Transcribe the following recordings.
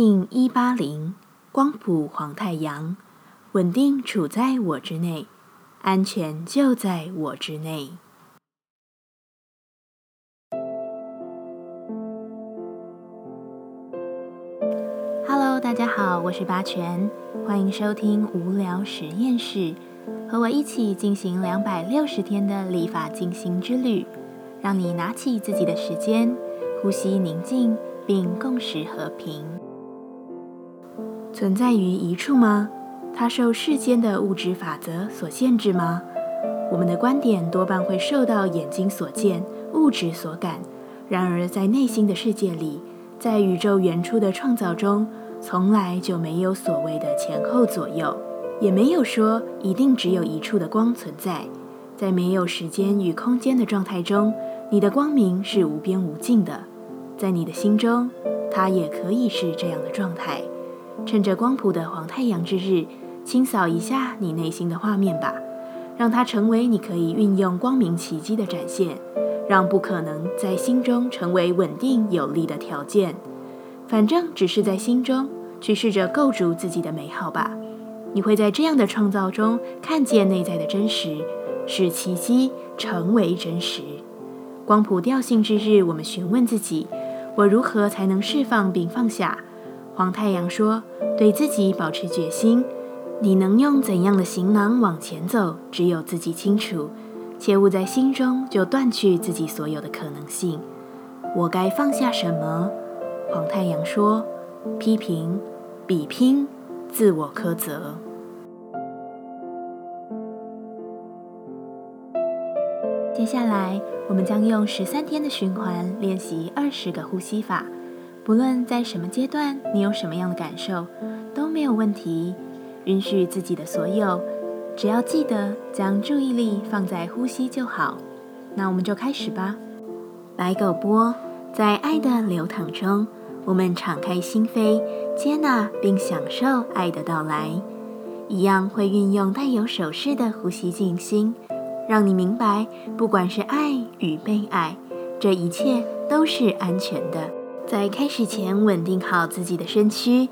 一八零光谱黄太阳，稳定处在我之内，安全就在我之内。Hello，大家好，我是八全，欢迎收听无聊实验室，和我一起进行两百六十天的立法进行之旅，让你拿起自己的时间，呼吸宁静，并共识和平。存在于一处吗？它受世间的物质法则所限制吗？我们的观点多半会受到眼睛所见、物质所感，然而在内心的世界里，在宇宙原初的创造中。从来就没有所谓的前后左右，也没有说一定只有一处的光存在。在没有时间与空间的状态中，你的光明是无边无尽的。在你的心中，它也可以是这样的状态。趁着光谱的黄太阳之日，清扫一下你内心的画面吧，让它成为你可以运用光明奇迹的展现，让不可能在心中成为稳定有力的条件。反正只是在心中去试着构筑自己的美好吧，你会在这样的创造中看见内在的真实，使奇迹成为真实。光谱调性之日，我们询问自己：我如何才能释放并放下？黄太阳说：对自己保持决心。你能用怎样的行囊往前走，只有自己清楚。切勿在心中就断去自己所有的可能性。我该放下什么？黄太阳说：“批评、比拼、自我苛责。”接下来，我们将用十三天的循环练习二十个呼吸法。不论在什么阶段，你有什么样的感受，都没有问题。允许自己的所有，只要记得将注意力放在呼吸就好。那我们就开始吧。白狗波在爱的流淌中。我们敞开心扉，接纳并享受爱的到来，一样会运用带有手势的呼吸静心，让你明白，不管是爱与被爱，这一切都是安全的。在开始前，稳定好自己的身躯，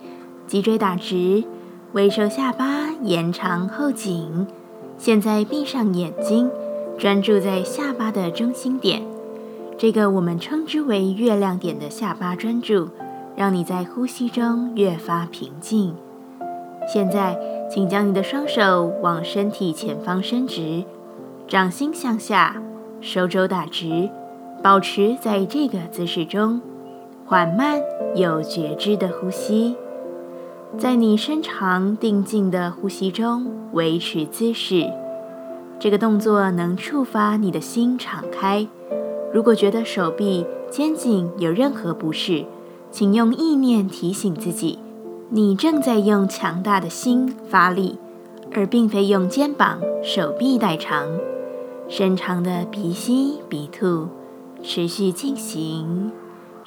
脊椎打直，微收下巴，延长后颈。现在闭上眼睛，专注在下巴的中心点。这个我们称之为月亮点的下巴专注，让你在呼吸中越发平静。现在，请将你的双手往身体前方伸直，掌心向下，手肘打直，保持在这个姿势中，缓慢有觉知的呼吸。在你深长定静的呼吸中维持姿势，这个动作能触发你的心敞开。如果觉得手臂、肩颈有任何不适，请用意念提醒自己，你正在用强大的心发力，而并非用肩膀、手臂代偿。深长的鼻吸鼻吐，持续进行。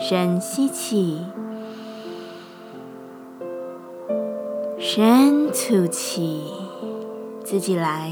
深吸气，深吐气，自己来。